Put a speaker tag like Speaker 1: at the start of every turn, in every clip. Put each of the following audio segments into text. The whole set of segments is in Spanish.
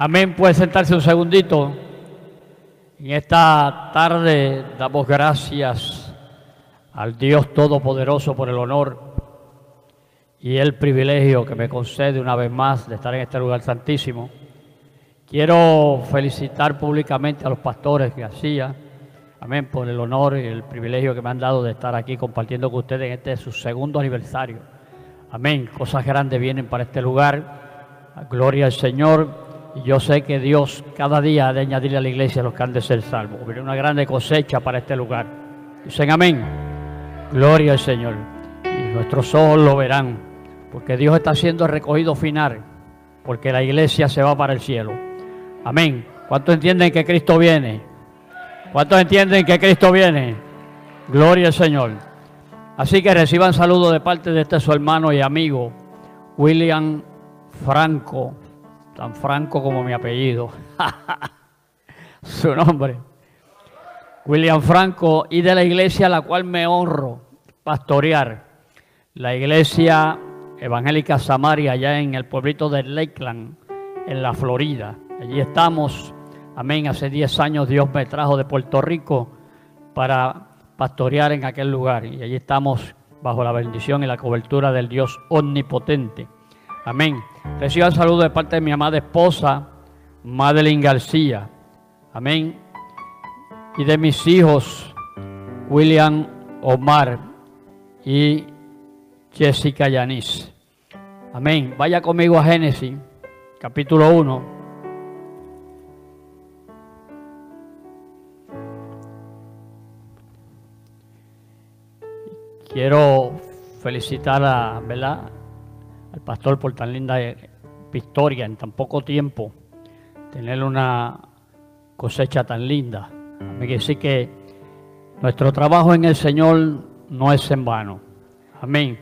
Speaker 1: Amén. Puede sentarse un segundito. En esta tarde damos gracias al Dios Todopoderoso por el honor y el privilegio que me concede una vez más de estar en este lugar santísimo. Quiero felicitar públicamente a los pastores García, amén, por el honor y el privilegio que me han dado de estar aquí compartiendo con ustedes en este su segundo aniversario. Amén, cosas grandes vienen para este lugar. Gloria al Señor. Yo sé que Dios cada día ha de añadirle a la iglesia los que han de ser salvos. Viene una grande cosecha para este lugar. Dicen amén. Gloria al Señor. Y nuestros ojos lo verán. Porque Dios está haciendo recogido final. Porque la iglesia se va para el cielo. Amén. ¿Cuántos entienden que Cristo viene? ¿Cuántos entienden que Cristo viene? Gloria al Señor. Así que reciban saludos de parte de este su hermano y amigo, William Franco tan franco como mi apellido, su nombre, William Franco, y de la iglesia a la cual me honro pastorear, la iglesia evangélica Samaria, allá en el pueblito de Lakeland, en la Florida. Allí estamos, amén, hace 10 años Dios me trajo de Puerto Rico para pastorear en aquel lugar, y allí estamos bajo la bendición y la cobertura del Dios omnipotente. Amén. Reciban saludo de parte de mi amada esposa, Madeline García. Amén. Y de mis hijos, William Omar y Jessica Yanis. Amén. Vaya conmigo a Génesis, capítulo 1. Quiero felicitar a, ¿verdad? Al pastor por tan linda eh, victoria en tan poco tiempo, tener una cosecha tan linda. Quiere decir que nuestro trabajo en el Señor no es en vano. Amén.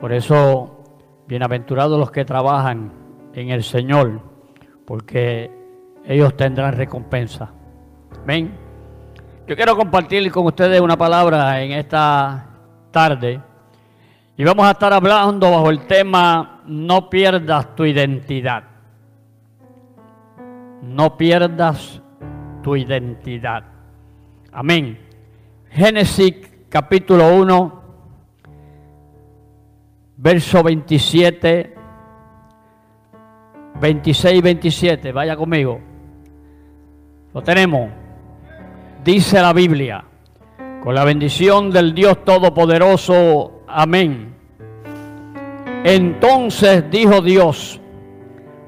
Speaker 1: Por eso, bienaventurados los que trabajan en el Señor, porque ellos tendrán recompensa. Amén. Yo quiero compartir con ustedes una palabra en esta tarde y vamos a estar hablando bajo el tema No pierdas tu identidad. No pierdas tu identidad. Amén. Génesis capítulo 1, verso 27, 26 y 27. Vaya conmigo. Lo tenemos. Dice la Biblia, con la bendición del Dios Todopoderoso, Amén. Entonces dijo Dios,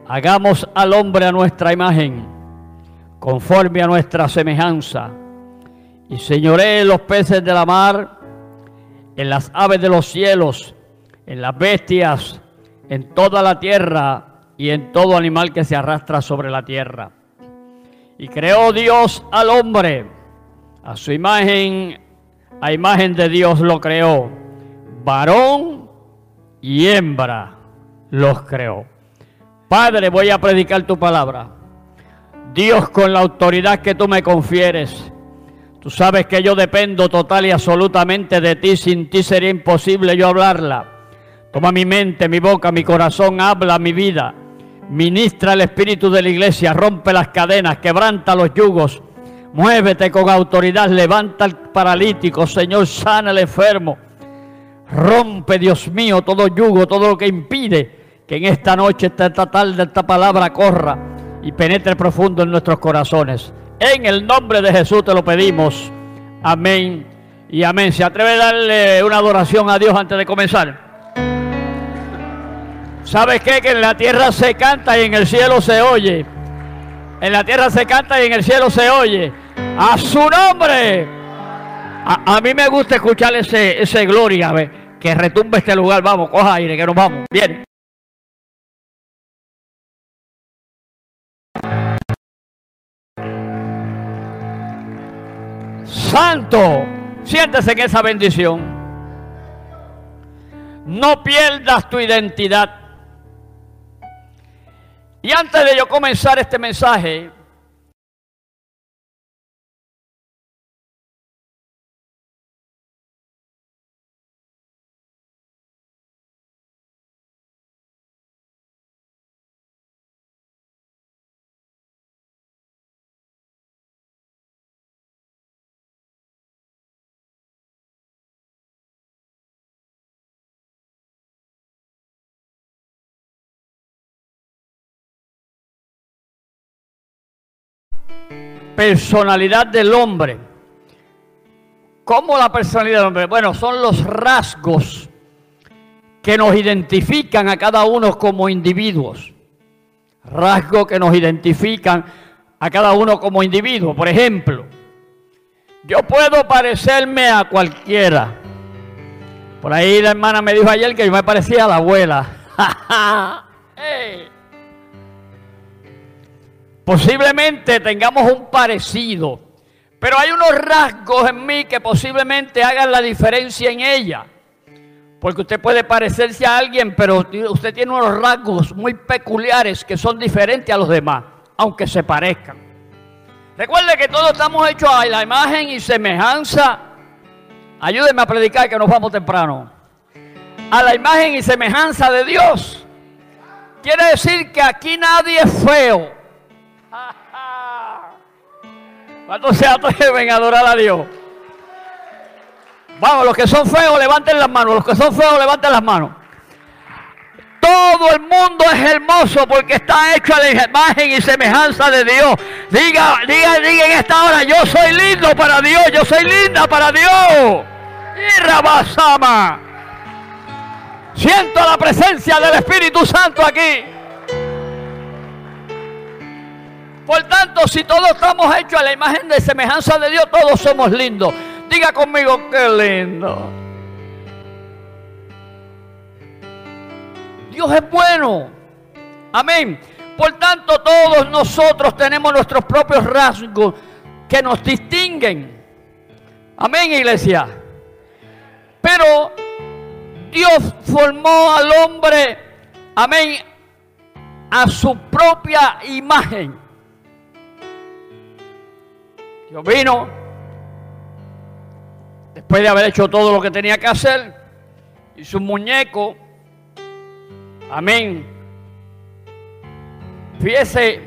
Speaker 1: hagamos al hombre a nuestra imagen, conforme a nuestra semejanza, y señoré los peces de la mar, en las aves de los cielos, en las bestias, en toda la tierra y en todo animal que se arrastra sobre la tierra. Y creó Dios al hombre, a su imagen, a imagen de Dios lo creó varón y hembra los creó. Padre, voy a predicar tu palabra. Dios, con la autoridad que tú me confieres, tú sabes que yo dependo total y absolutamente de ti. Sin ti sería imposible yo hablarla. Toma mi mente, mi boca, mi corazón, habla mi vida. Ministra el espíritu de la iglesia, rompe las cadenas, quebranta los yugos. Muévete con autoridad, levanta al paralítico, Señor, sana al enfermo. Rompe, Dios mío, todo yugo, todo lo que impide que en esta noche, esta tarde, esta palabra corra y penetre profundo en nuestros corazones. En el nombre de Jesús te lo pedimos. Amén y amén. ¿Se atreve a darle una adoración a Dios antes de comenzar? ¿Sabes qué? Que en la tierra se canta y en el cielo se oye. En la tierra se canta y en el cielo se oye. A su nombre. A, mí me gusta escuchar ese, ese gloria. ¿ves? Que retumbe este lugar. Vamos, coja aire, que nos vamos. Bien. Santo, siéntese en esa bendición. No pierdas tu identidad. Y antes de yo comenzar este mensaje, personalidad del hombre. ¿Cómo la personalidad del hombre? Bueno, son los rasgos que nos identifican a cada uno como individuos. Rasgos que nos identifican a cada uno como individuo. Por ejemplo, yo puedo parecerme a cualquiera. Por ahí la hermana me dijo ayer que yo me parecía a la abuela. Posiblemente tengamos un parecido, pero hay unos rasgos en mí que posiblemente hagan la diferencia en ella. Porque usted puede parecerse a alguien, pero usted tiene unos rasgos muy peculiares que son diferentes a los demás, aunque se parezcan. Recuerde que todos estamos hechos a la imagen y semejanza. Ayúdenme a predicar que nos vamos temprano. A la imagen y semejanza de Dios. Quiere decir que aquí nadie es feo. ¿Cuántos se atreven a adorar a Dios? Vamos, los que son feos, levanten las manos. Los que son feos, levanten las manos. Todo el mundo es hermoso porque está hecho a la imagen y semejanza de Dios. Diga, diga, diga en esta hora, yo soy lindo para Dios, yo soy linda para Dios. Y Rabasama. Siento la presencia del Espíritu Santo aquí. Por tanto, si todos estamos hechos a la imagen de semejanza de Dios, todos somos lindos. Diga conmigo, qué lindo. Dios es bueno. Amén. Por tanto, todos nosotros tenemos nuestros propios rasgos que nos distinguen. Amén, iglesia. Pero Dios formó al hombre, amén, a su propia imagen. Dios vino, después de haber hecho todo lo que tenía que hacer, hizo un muñeco, amén. Fíjese,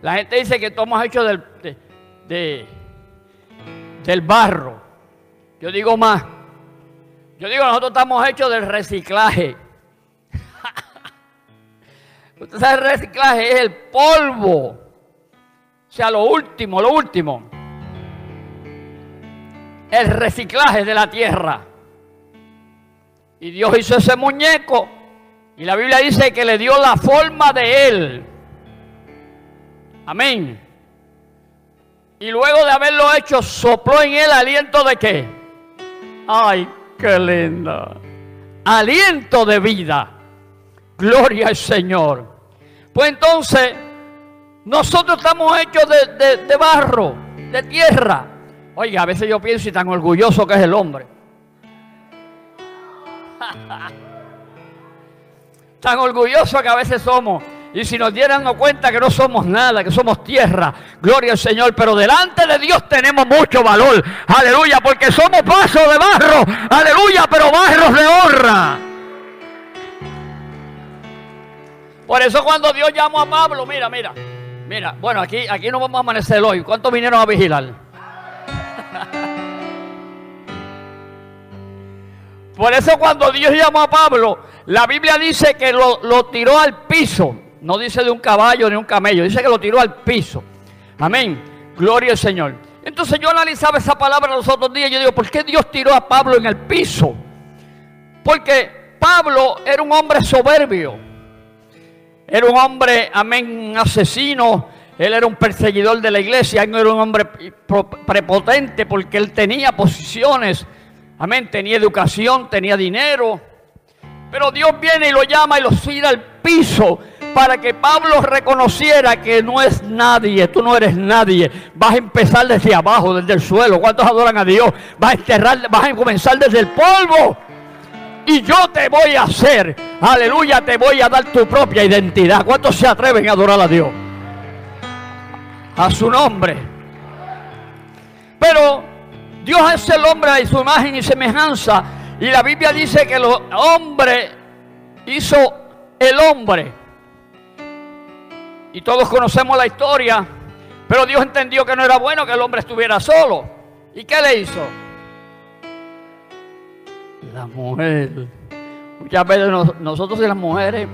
Speaker 1: la gente dice que estamos hechos del, del barro. Yo digo más. Yo digo, nosotros estamos hechos del reciclaje. Usted sabe, el reciclaje es el polvo o sea, lo último, lo último. El reciclaje de la tierra. Y Dios hizo ese muñeco. Y la Biblia dice que le dio la forma de él. Amén. Y luego de haberlo hecho, sopló en él aliento de qué? Ay, qué lindo. Aliento de vida. Gloria al Señor. Pues entonces nosotros estamos hechos de, barro, de tierra. Oiga, a veces yo pienso y tan orgulloso que es el hombre. tan orgulloso que a veces somos. Y si nos dieran cuenta que no somos nada, que somos tierra, gloria al Señor, pero delante de Dios tenemos mucho valor, aleluya, porque somos vasos de barro, aleluya, pero barros de honra. Por eso cuando Dios llamó a Pablo, mira, mira, Mira, bueno, aquí, aquí no vamos a amanecer hoy. ¿Cuántos vinieron a vigilar? Por eso cuando Dios llamó a Pablo, la Biblia dice que lo, lo, tiró al piso. No dice de un caballo ni un camello, dice que lo tiró al piso. Amén. Gloria al Señor. Entonces yo analizaba esa palabra los otros días y yo digo, ¿por qué Dios tiró a Pablo en el piso? Porque Pablo era un hombre soberbio. Era un hombre, amén, asesino. Él era un perseguidor de la iglesia. Él no era un hombre prepotente porque él tenía posiciones. Amén, tenía educación, tenía dinero. Pero Dios viene y lo llama y lo tira al piso para que Pablo reconociera que no es nadie, tú no eres nadie. Vas a empezar desde abajo, desde el suelo. ¿Cuántos adoran a Dios? Vas a enterrar, vas a comenzar desde el polvo y yo te voy a hacer, aleluya, te voy a dar tu propia identidad. ¿Cuántos se atreven a adorar a Dios? A su nombre. Pero Dios es el hombre de su imagen y semejanza. Y la Biblia dice que el hombre hizo el hombre. Y todos conocemos la historia. Pero Dios entendió que no era bueno que el hombre estuviera solo. ¿Y qué le hizo? La mujer. Muchas veces nosotros y las mujeres,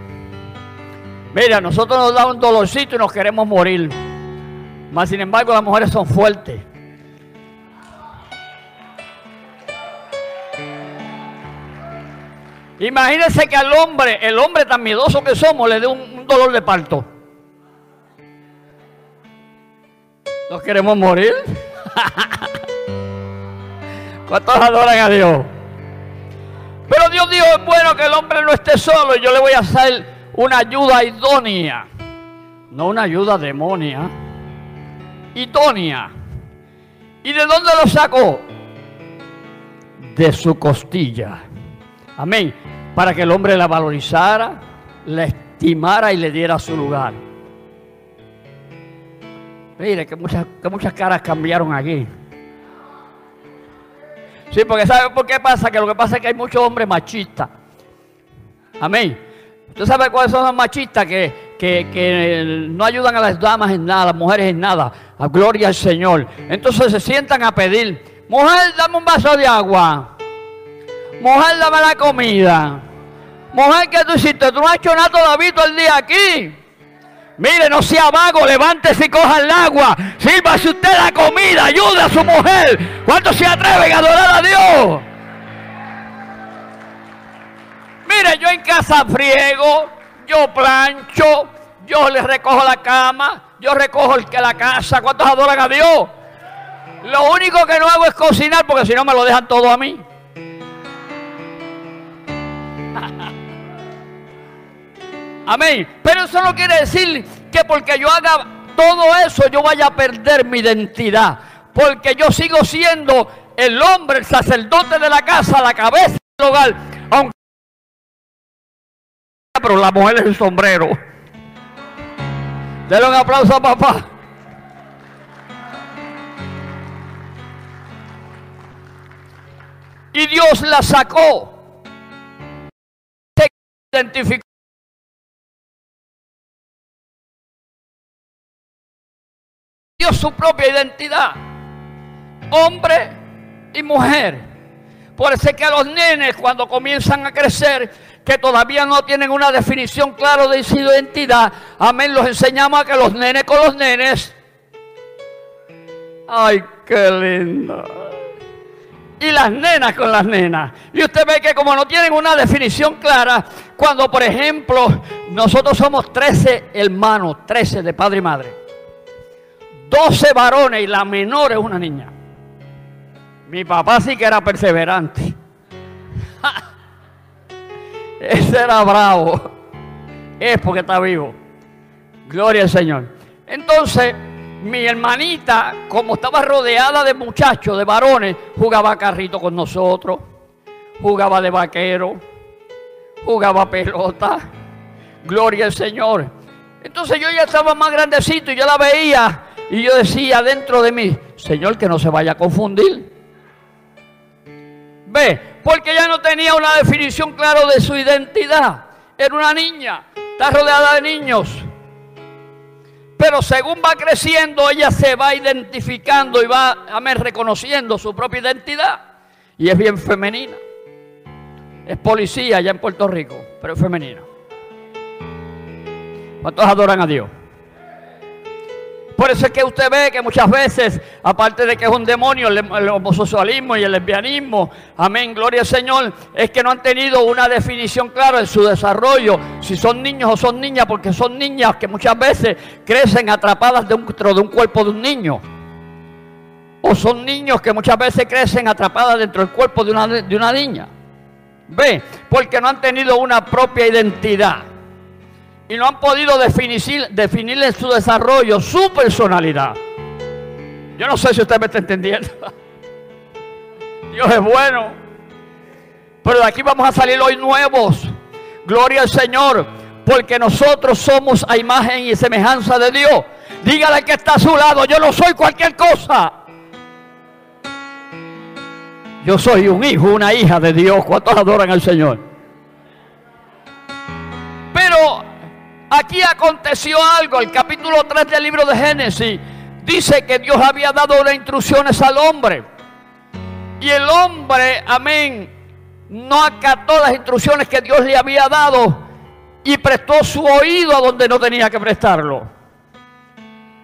Speaker 1: mira, nosotros nos da un dolorcito y nos queremos morir. Más sin embargo, las mujeres son fuertes. Imagínense que al hombre, el hombre tan miedoso que somos, le dé un, dolor de parto. ¿Nos queremos morir? ¿Cuántos adoran a Dios? Pero Dios dijo, es bueno que el hombre no esté solo y yo le voy a hacer una ayuda idónea. No una ayuda demonia. Idónea. ¿Y de dónde lo sacó? De su costilla. Amén. Para que el hombre la valorizara, la estimara y le diera su lugar. Mire que muchas, que muchas caras cambiaron aquí. Sí, porque ¿sabe por qué pasa? Que lo que pasa es que hay muchos hombres machistas. Amén. ¿Usted sabe cuáles son los machistas que, que, no ayudan a las damas en nada, a las mujeres en nada? A gloria al Señor. Entonces se sientan a pedir, mujer, dame un vaso de agua. Mujer, dame la comida. Mujer, ¿qué tú hiciste? Tú no has hecho nada todavía todo el día aquí. Mire, no sea vago, levántese y coja el agua. Sírvase usted la comida, ayude a su mujer. ¿Cuántos se atreven a adorar a Dios? Mire, yo en casa friego, yo plancho, yo le recojo la cama, yo recojo el que la casa. ¿Cuántos adoran a Dios? Lo único que no hago es cocinar porque si no me lo dejan todo a mí. Amén. Pero eso no quiere decir que porque yo haga todo eso yo vaya a perder mi identidad. Porque yo sigo siendo el hombre, el sacerdote de la casa, la cabeza del hogar. Aunque pero la mujer es el sombrero. Denle un aplauso a papá. Y Dios la sacó. Se identificó su propia identidad, hombre y mujer. Por eso es que los nenes cuando comienzan a crecer, que todavía no tienen una definición clara de su identidad, amén, los enseñamos a que los nenes con los nenes, ay, qué lindo. Y las nenas con las nenas. Y usted ve que como no tienen una definición clara, cuando por ejemplo nosotros somos 13 hermanos, 13 de padre y madre 12 varones y la menor es una niña. Mi papá sí que era perseverante. Ese era bravo. Es porque está vivo. Gloria al Señor. Entonces, mi hermanita, como estaba rodeada de muchachos, de varones, jugaba carrito con nosotros, jugaba de vaquero, jugaba pelota. Gloria al Señor. Entonces yo ya estaba más grandecito y yo la veía y yo decía dentro de mí, Señor, que no se vaya a confundir. Ve, porque ella no tenía una definición clara de su identidad. Era una niña, está rodeada de niños. Pero según va creciendo, ella se va identificando y va a reconociendo su propia identidad. Y es bien femenina. Es policía allá en Puerto Rico, pero es femenina. ¿Cuántos adoran a Dios? Por eso es que usted ve que muchas veces, aparte de que es un demonio el, homosexualismo y el lesbianismo, amén, gloria al Señor, es que no han tenido una definición clara en su desarrollo, si son niños o son niñas, porque son niñas que muchas veces crecen atrapadas dentro de un cuerpo de un niño. O son niños que muchas veces crecen atrapadas dentro del cuerpo de una, de una niña. Ve, porque no han tenido una propia identidad y no han podido definir, definir su desarrollo su personalidad. Yo no sé si usted me está entendiendo. Dios es bueno. Pero de aquí vamos a salir hoy nuevos. Gloria al Señor. Porque nosotros somos a imagen y semejanza de Dios. Dígale que está a su lado. Yo no soy cualquier cosa. Yo soy un hijo, una hija de Dios. ¿Cuántos adoran al Señor? Pero Aquí aconteció algo, el capítulo 3 del libro de Génesis dice que Dios había dado las instrucciones al hombre. Y el hombre, amén, no acató las instrucciones que Dios le había dado y prestó su oído a donde no tenía que prestarlo.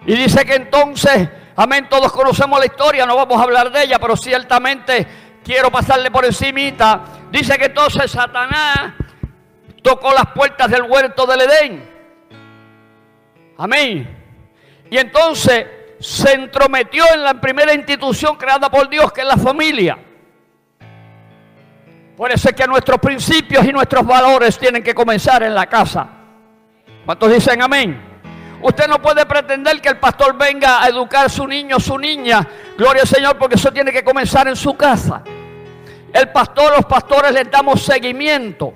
Speaker 1: Y dice que entonces, amén, todos conocemos la historia, no vamos a hablar de ella, pero ciertamente quiero pasarle por encimita. Dice que entonces Satanás tocó las puertas del huerto del Edén. Amén. Y entonces se entrometió en la primera institución creada por Dios, que es la familia. Por eso es que nuestros principios y nuestros valores tienen que comenzar en la casa. ¿Cuántos dicen amén? Usted no puede pretender que el pastor venga a educar a su niño, su niña. Gloria al Señor, porque eso tiene que comenzar en su casa. El pastor, los pastores les damos seguimiento.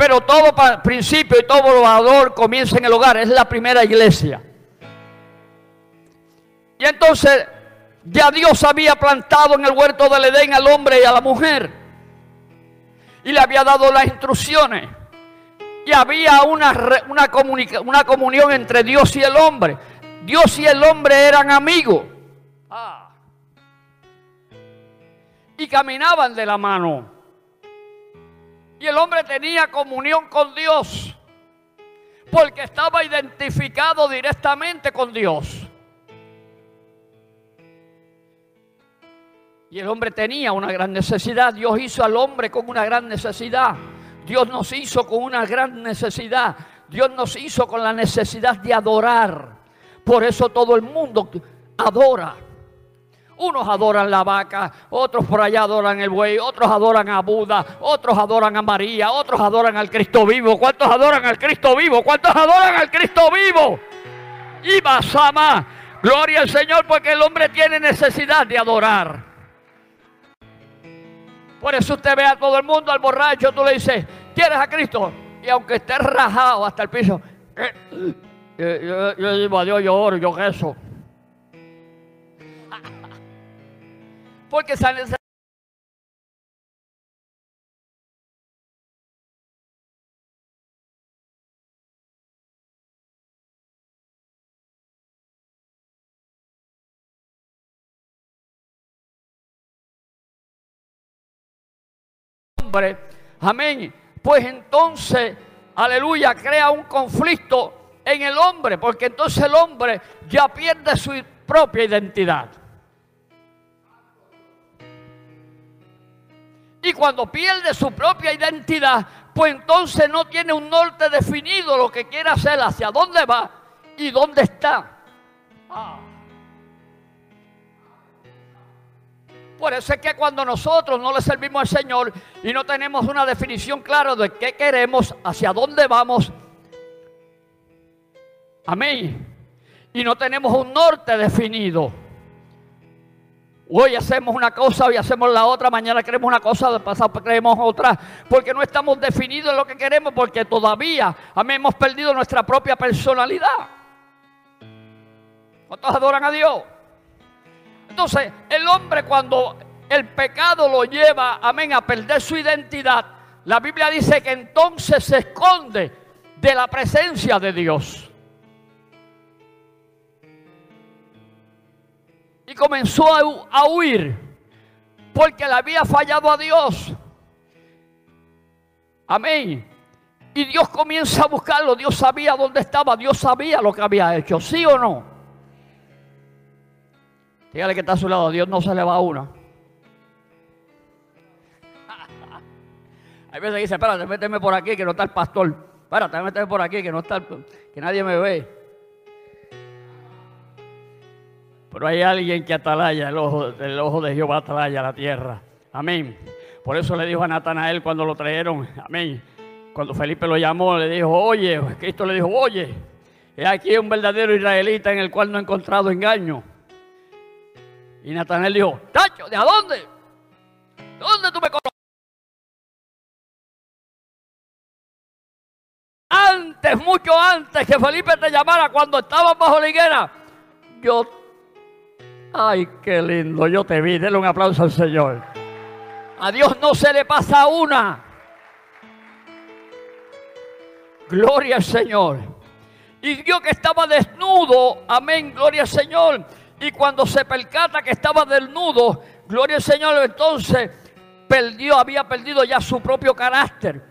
Speaker 1: Pero todo principio y todo valor comienza en el hogar. Es la primera iglesia. Y entonces ya Dios había plantado en el huerto del Edén al hombre y a la mujer. Y le había dado las instrucciones y había una, una, comunión entre Dios y el hombre. Dios y el hombre eran amigos. Ah. Y caminaban de la mano. Y el hombre tenía comunión con Dios. Porque estaba identificado directamente con Dios. Y el hombre tenía una gran necesidad. Dios hizo al hombre con una gran necesidad. Dios nos hizo con una gran necesidad. Dios nos hizo con la necesidad de adorar. Por eso todo el mundo adora. Unos adoran la vaca, otros por allá adoran el buey, otros adoran a Buda, otros adoran a María, otros adoran al Cristo vivo. ¿Cuántos adoran al Cristo vivo? ¿Cuántos adoran al Cristo vivo? Y Basama, gloria al Señor porque el hombre tiene necesidad de adorar. Por eso usted ve a todo el mundo, al borracho, tú le dices, ¿quieres a Cristo? Y aunque esté rajado hasta el piso, eh, eh, yo, digo a Dios, yo oro, yo rezo. Porque esa amén, pues entonces, aleluya, crea un conflicto en el hombre, porque entonces el hombre ya pierde su propia identidad. Y cuando pierde su propia identidad, pues entonces no tiene un norte definido lo que quiere hacer, hacia dónde va y dónde está. Por eso es que cuando nosotros no le servimos al Señor y no tenemos una definición clara de qué queremos, hacia dónde vamos, amén, y no tenemos un norte definido. Hoy hacemos una cosa, hoy hacemos la otra, mañana queremos una cosa, pasado creemos otra, porque no estamos definidos en lo que queremos, porque todavía, hemos perdido nuestra propia personalidad. ¿Cuántos adoran a Dios? Entonces, el hombre cuando el pecado lo lleva, amén, a perder su identidad, la Biblia dice que entonces se esconde de la presencia de Dios. Y comenzó a, huir porque le había fallado a Dios. Amén. Y Dios comienza a buscarlo. Dios sabía dónde estaba. Dios sabía lo que había hecho. ¿Sí o no? Dígale que está a su lado, Dios no se le va a una. Hay veces que dice, espérate, méteme por aquí que no está el pastor. Espérate, méteme por aquí que no está que nadie me ve. Pero hay alguien que atalaya, el ojo, el ojo de Jehová atalaya la tierra. Amén. Por eso le dijo a Natanael cuando lo trajeron, amén. Cuando Felipe lo llamó, le dijo, oye, Cristo le dijo, oye, es aquí un verdadero israelita en el cual no he encontrado engaño. Y Natanael dijo, Tacho, ¿de a dónde? ¿De dónde tú me conoces? Antes, mucho antes que Felipe te llamara, cuando estabas bajo la higuera, yo, ay, qué lindo, yo te vi, denle un aplauso al Señor. A Dios no se le pasa una. Gloria al Señor. Y Dios que estaba desnudo, amén, gloria al Señor y cuando se percata que estaba desnudo, gloria al Señor, entonces perdió, había perdido ya su propio carácter.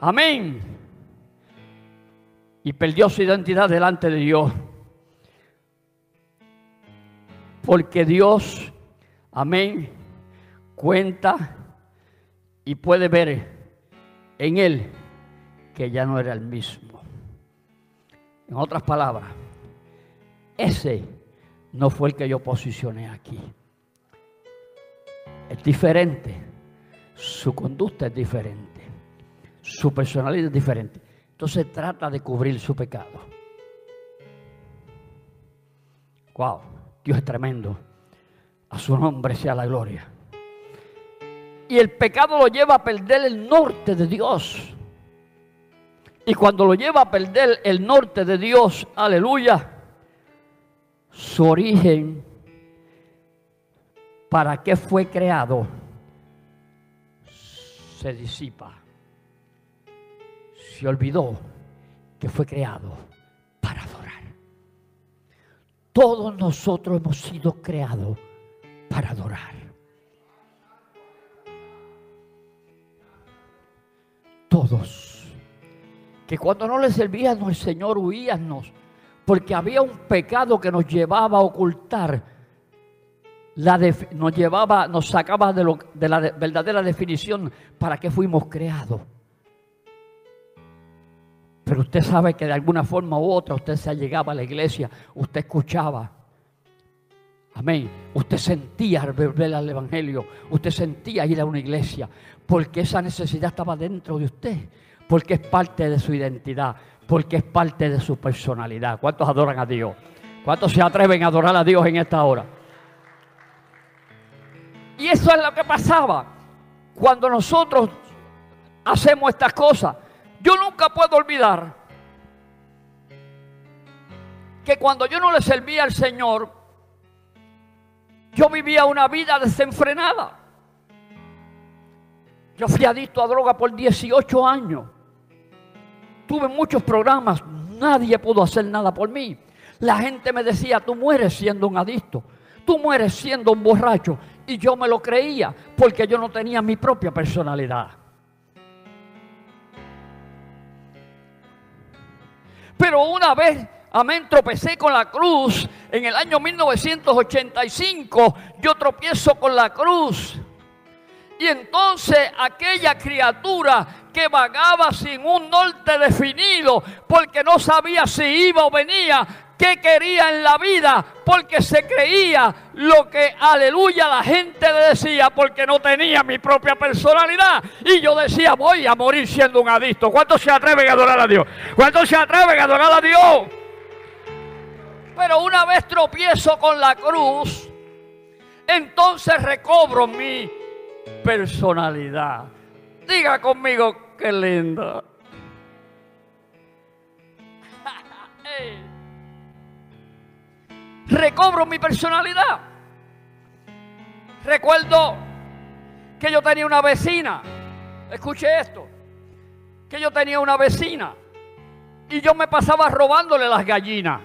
Speaker 1: Amén. Y perdió su identidad delante de Dios. Porque Dios, amén, cuenta y puede ver en él que ya no era el mismo. En otras palabras, ese no fue el que yo posicioné aquí. Es diferente. Su conducta es diferente. Su personalidad es diferente. Entonces trata de cubrir su pecado. Wow, Dios es tremendo. A su nombre sea la gloria. Y el pecado lo lleva a perder el norte de Dios. Y cuando lo lleva a perder el norte de Dios, aleluya, su origen, para qué fue creado, se disipa. Se olvidó que fue creado para. Todos nosotros hemos sido creados para adorar. Todos. Que cuando no le servíamos el Señor huíamos porque había un pecado que nos llevaba a ocultar, la nos llevaba, nos sacaba de, lo, de la verdadera definición para qué fuimos creados. Pero usted sabe que de alguna forma u otra usted se llegaba a la iglesia, usted escuchaba. Amén. Usted sentía ver al Evangelio, usted sentía ir a una iglesia, porque esa necesidad estaba dentro de usted, porque es parte de su identidad porque es parte de su personalidad. ¿Cuántos adoran a Dios? ¿Cuántos se atreven a adorar a Dios en esta hora? Y eso es lo que pasaba cuando nosotros hacemos estas cosas. Yo nunca puedo olvidar que cuando yo no le servía al Señor, yo vivía una vida desenfrenada. Yo fui adicto a droga por 18 años tuve muchos programas, nadie pudo hacer nada por mí. La gente me decía, tú mueres siendo un adicto, tú mueres siendo un borracho. Y yo me lo creía porque yo no tenía mi propia personalidad. Pero una vez, amén, tropecé con la cruz. En el año 1985 yo tropiezo con la cruz. Y entonces aquella criatura que vagaba sin un norte definido, porque no sabía si iba o venía, qué quería en la vida, porque se creía lo que, aleluya, la gente le decía, porque no tenía mi propia personalidad. Y yo decía, voy a morir siendo un adicto. ¿Cuántos se atreven a adorar a Dios? ¿Cuántos se atreven a adorar a Dios? Pero una vez tropiezo con la cruz, entonces recobro mi personalidad. Diga conmigo, qué lindo. Recobro mi personalidad. Recuerdo que yo tenía una vecina. Escuche esto. Que yo tenía una vecina. Y yo me pasaba robándole las gallinas.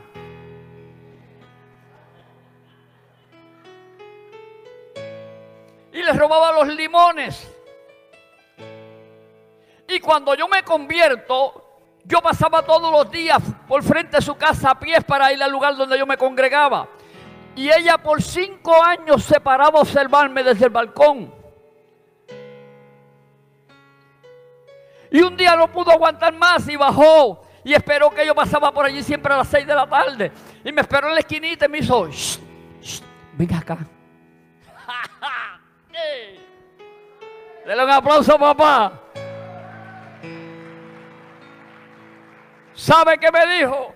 Speaker 1: y les robaba los limones. Y cuando yo me convierto, yo pasaba todos los días por frente de su casa a pies para ir al lugar donde yo me congregaba. Y ella por cinco años se paraba a observarme desde el balcón. Y un día no pudo aguantar más y bajó. Y esperó que yo pasaba por allí siempre a las seis de la tarde. Y me esperó en la esquinita y me hizo, venga acá. Dele un aplauso, papá. ¿Sabe qué me dijo?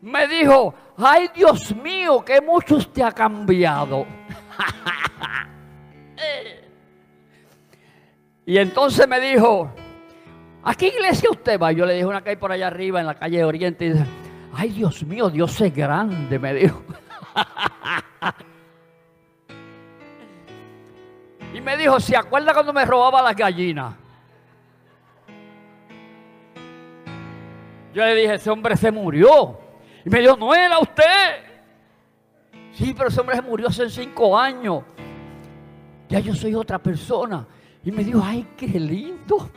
Speaker 1: Me dijo, ay Dios mío, que mucho usted ha cambiado. y entonces me dijo, ¿a qué iglesia usted va? Yo le dije una hay por allá arriba en la calle Oriente. Y dice, ay Dios mío, Dios es grande, me dijo. Y me dijo, ¿se acuerda cuando me robaba las gallinas? Yo le dije, ese hombre se murió. Y me dijo, no era usted. Sí, pero ese hombre se murió hace cinco años. Ya yo soy otra persona. Y me dijo, ay, qué lindo.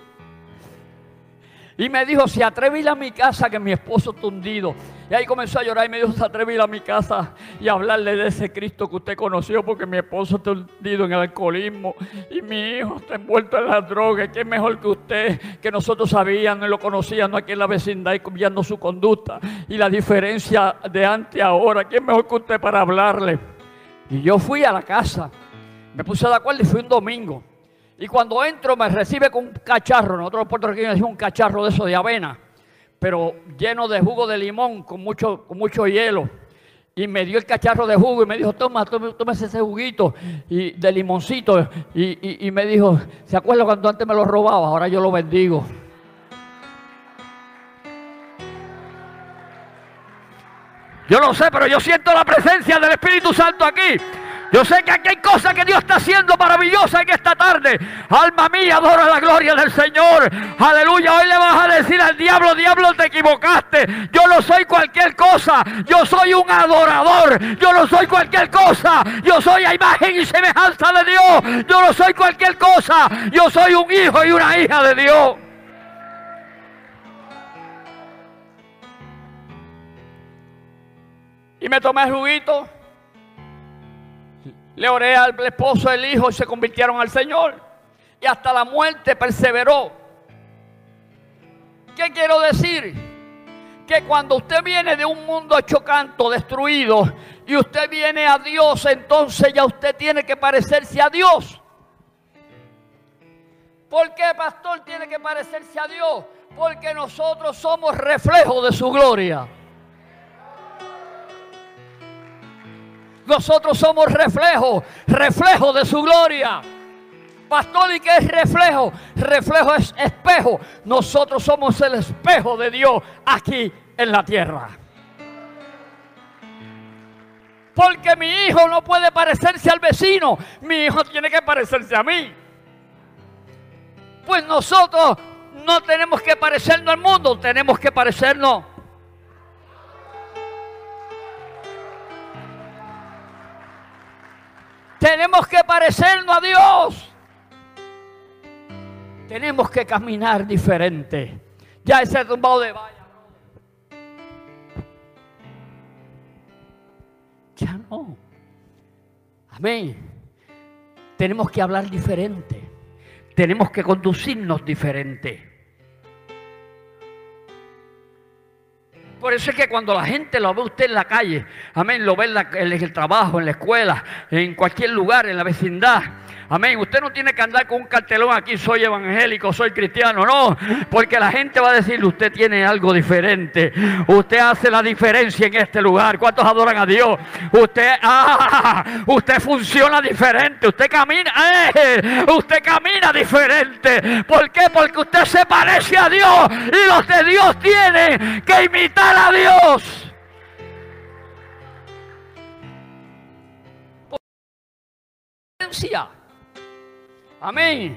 Speaker 1: Y me dijo, si atreve a ir a mi casa que mi esposo está hundido. Y ahí comenzó a llorar y me dijo, se atreve a ir a mi casa y hablarle de ese Cristo que usted conoció porque mi esposo está hundido en el alcoholismo y mi hijo está envuelto en las drogas. ¿Quién mejor que usted que nosotros sabíamos y lo conocíamos aquí en la vecindad y viendo su conducta y la diferencia de antes a ahora? ¿Quién mejor que usted para hablarle? Y yo fui a la casa, me puse de acuerdo y fui un domingo. Y cuando entro me recibe con un cacharro, nosotros los puertorriqueños decimos un cacharro de eso de avena, pero lleno de jugo de limón con mucho, con mucho hielo. Y me dio el cacharro de jugo y me dijo, toma, toma, ese juguito y, de limoncito. Y, y me dijo, ¿se acuerda cuando antes me lo robaba? Ahora yo lo bendigo. Yo no sé, pero yo siento la presencia del Espíritu Santo aquí. Yo sé que aquí hay cosas que Dios está haciendo maravillosas en esta tarde. Alma mía, adora la gloria del Señor. Aleluya. Hoy le vas a decir al diablo, diablo, te equivocaste. Yo no soy cualquier cosa. Yo soy un adorador. Yo no soy cualquier cosa. Yo soy a imagen y semejanza de Dios. Yo no soy cualquier cosa. Yo soy un hijo y una hija de Dios. Y me tomé el juguito le oré al esposo, el hijo y se convirtieron al Señor. Y hasta la muerte perseveró. ¿Qué quiero decir? Que cuando usted viene de un mundo hecho canto, destruido, y usted viene a Dios, entonces ya usted tiene que parecerse a Dios. ¿Por qué, pastor, tiene que parecerse a Dios? Porque nosotros somos reflejo de su gloria. Nosotros somos reflejo, reflejo de su gloria. Pastor, ¿y qué es reflejo? Reflejo es espejo. Nosotros somos el espejo de Dios aquí en la tierra. Porque mi hijo no puede parecerse al vecino, mi hijo tiene que parecerse a mí. Pues nosotros no tenemos que parecernos al mundo, tenemos que parecernos Tenemos que parecernos a Dios. Tenemos que caminar diferente. Ya ese tumbado de valla. Ya no. Amén. Tenemos que hablar diferente. Tenemos que conducirnos diferente. Por eso es que cuando la gente lo ve usted en la calle, amén, lo ve en, el trabajo, en la escuela, en cualquier lugar, en la vecindad, Amén. Usted no tiene que andar con un cartelón aquí, soy evangélico, soy cristiano. No, porque la gente va a decir, usted tiene algo diferente. Usted hace la diferencia en este lugar. ¿Cuántos adoran a Dios? Usted, ah, usted funciona diferente. Usted camina, eh, usted camina diferente. ¿Por qué? Porque usted se parece a Dios. Y los de Dios tienen que imitar a Dios. Amén.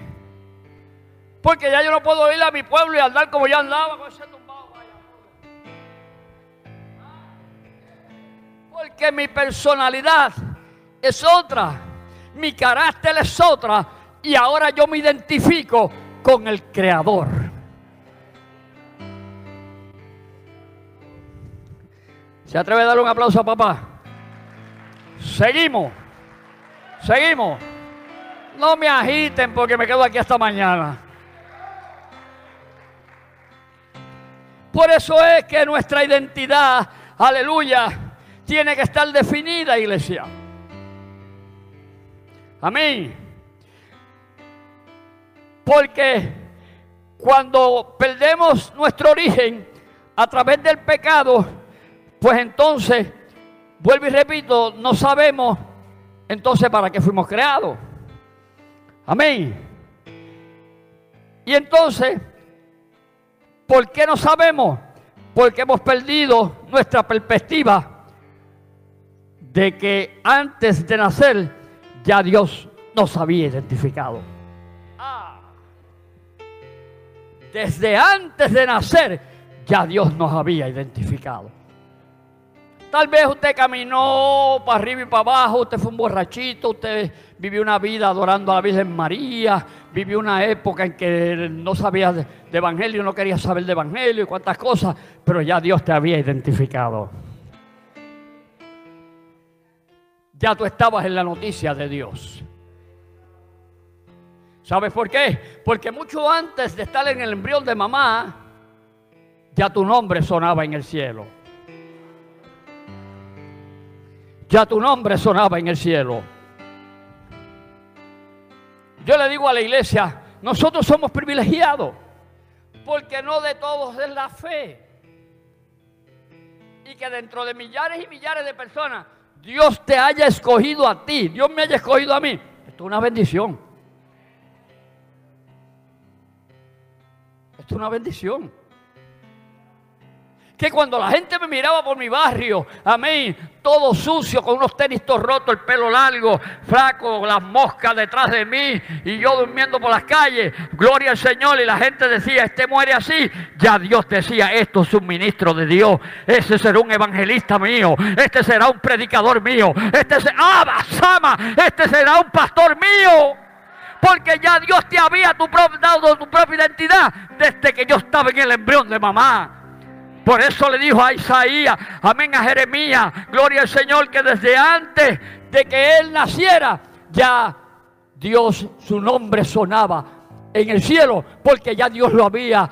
Speaker 1: Porque ya yo no puedo ir a mi pueblo y andar como ya andaba con ese tumbado. Porque mi personalidad es otra. Mi carácter es otra. Y ahora yo me identifico con el Creador. ¿Se atreve a darle un aplauso a papá? Seguimos. Seguimos. No me agiten porque me quedo aquí hasta mañana. Por eso es que nuestra identidad, aleluya, tiene que estar definida, iglesia. Amén. Porque cuando perdemos nuestro origen a través del pecado, pues entonces, vuelvo y repito, no sabemos entonces para qué fuimos creados. Amén. Y entonces, ¿por qué no sabemos? Porque hemos perdido nuestra perspectiva de que antes de nacer ya Dios nos había identificado. Desde antes de nacer ya Dios nos había identificado. Tal vez usted caminó para arriba y para abajo, usted fue un borrachito, usted vivió una vida adorando a la Virgen María, vivió una época en que no sabía de, evangelio, no quería saber de evangelio y cuántas cosas, pero ya Dios te había identificado. Ya tú estabas en la noticia de Dios. ¿Sabes por qué? Porque mucho antes de estar en el embrión de mamá, ya tu nombre sonaba en el cielo. Ya tu nombre sonaba en el cielo. Yo le digo a la iglesia, nosotros somos privilegiados, porque no de todos es la fe. Y que dentro de millares y millares de personas, Dios te haya escogido a ti, Dios me haya escogido a mí. Esto es una bendición. Esto es una bendición que cuando la gente me miraba por mi barrio, amén, todo sucio, con unos tenis todos rotos, el pelo largo, flaco, las moscas detrás de mí y yo durmiendo por las calles, gloria al Señor, y la gente decía, este muere así, ya Dios decía, esto es un ministro de Dios, ese será un evangelista mío, este será un predicador mío, este será, ¡Ah, este será un pastor mío porque ya Dios te había dado tu propia identidad desde que yo estaba en el embrión de mamá. Por eso le dijo a Isaías, amén, a Jeremías, gloria al Señor, que desde antes de que él naciera, ya Dios, su nombre sonaba en el cielo, porque ya Dios lo había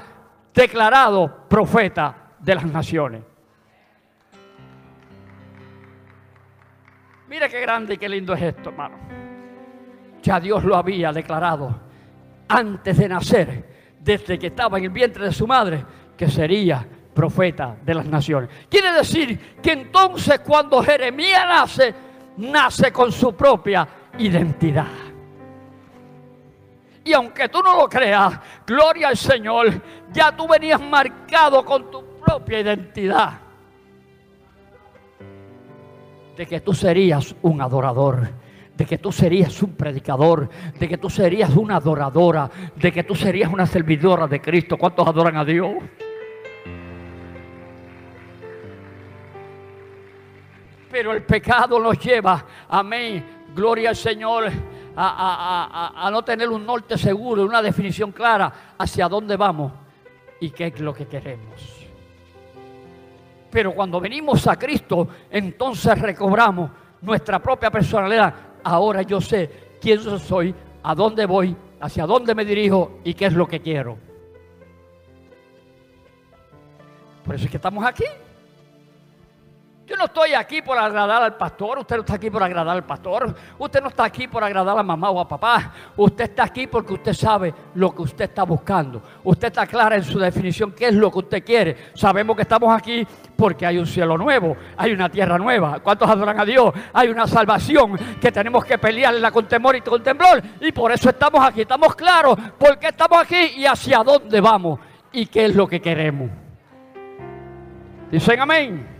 Speaker 1: declarado profeta de las naciones. Mire qué grande y qué lindo es esto, hermano. Ya Dios lo había declarado antes de nacer, desde que estaba en el vientre de su madre, que sería profeta de las naciones. Quiere decir que entonces cuando Jeremías nace, nace con su propia identidad. Y aunque tú no lo creas, gloria al Señor, ya tú venías marcado con tu propia identidad. De que tú serías un adorador, de que tú serías un predicador, de que tú serías una adoradora, de que tú serías una servidora de Cristo. ¿Cuántos adoran a Dios? Pero el pecado nos lleva, amén, gloria al Señor, a, no tener un norte seguro, una definición clara hacia dónde vamos y qué es lo que queremos. Pero cuando venimos a Cristo, entonces recobramos nuestra propia personalidad. Ahora yo sé quién soy, a dónde voy, hacia dónde me dirijo y qué es lo que quiero. Por eso es que estamos aquí. Yo no estoy aquí por agradar al pastor, usted no está aquí por agradar al pastor, usted no está aquí por agradar a mamá o a papá, usted está aquí porque usted sabe lo que usted está buscando, usted está clara en su definición qué es lo que usted quiere. Sabemos que estamos aquí porque hay un cielo nuevo, hay una tierra nueva. ¿Cuántos adoran a Dios? Hay una salvación que tenemos que pelearla con temor y con temblor y por eso estamos aquí, estamos claros por qué estamos aquí y hacia dónde vamos y qué es lo que queremos. Dicen amén.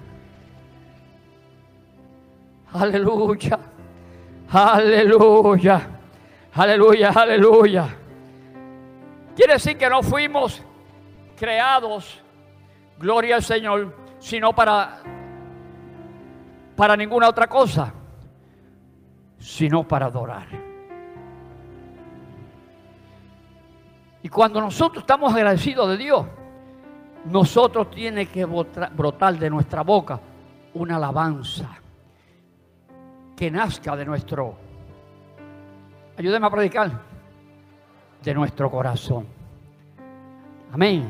Speaker 1: Aleluya. Aleluya. Aleluya, aleluya. Quiere decir que no fuimos creados, gloria al Señor, sino para para ninguna otra cosa, sino para adorar. Y cuando nosotros estamos agradecidos de Dios, nosotros tiene que brotar de nuestra boca una alabanza que nazca de nuestro, ayúdeme a predicar, de nuestro corazón. Amén.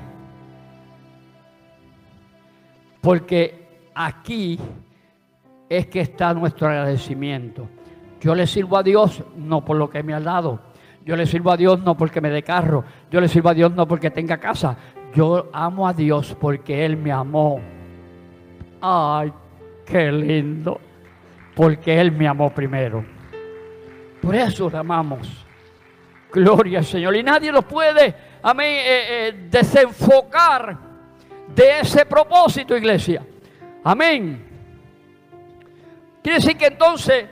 Speaker 1: Porque aquí es que está nuestro agradecimiento. Yo le sirvo a Dios no por lo que me ha dado. Yo le sirvo a Dios no porque me dé carro. Yo le sirvo a Dios no porque tenga casa. Yo amo a Dios porque Él me amó. Ay, qué lindo porque Él me amó primero. Por eso le amamos. Gloria al Señor. Y nadie lo puede, amén, eh, eh, desenfocar de ese propósito, iglesia. Amén. Quiere decir que entonces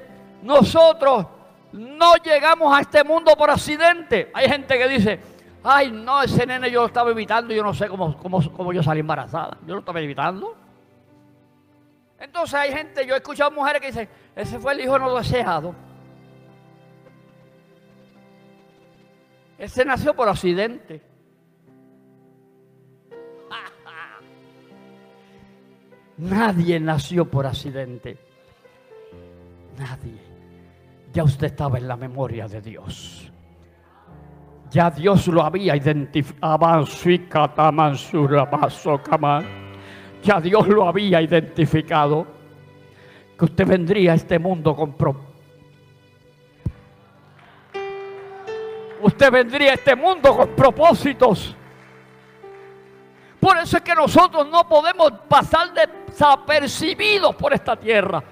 Speaker 1: nosotros no llegamos a este mundo por accidente. Hay gente que dice, ay, no, ese nene yo lo estaba evitando, yo no sé cómo, cómo, cómo yo salí embarazada. Yo lo estaba evitando. Entonces hay gente, yo he escuchado mujeres que dicen, ese fue el hijo no deseado. Ese nació por accidente. Nadie nació por accidente. Nadie. Ya usted estaba en la memoria de Dios. Ya Dios lo había identificado. Ya Dios lo había identificado. Que usted vendría a este mundo con Usted vendría a este mundo con propósitos. Por eso es que nosotros no podemos pasar desapercibidos por esta tierra.